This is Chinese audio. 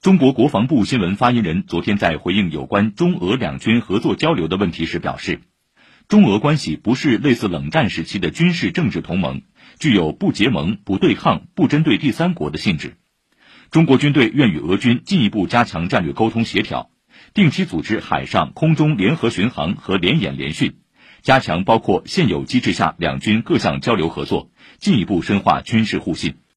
中国国防部新闻发言人昨天在回应有关中俄两军合作交流的问题时表示中俄关系不是类似冷战时期的军事政治同盟具有不结盟不对抗不针对第三国的性质。中国军队愿与俄军进一步加强战略沟通协调定期组织海上空中联合巡航和联演联训加强包括现有机制下两军各项交流合作进一步深化军事互信。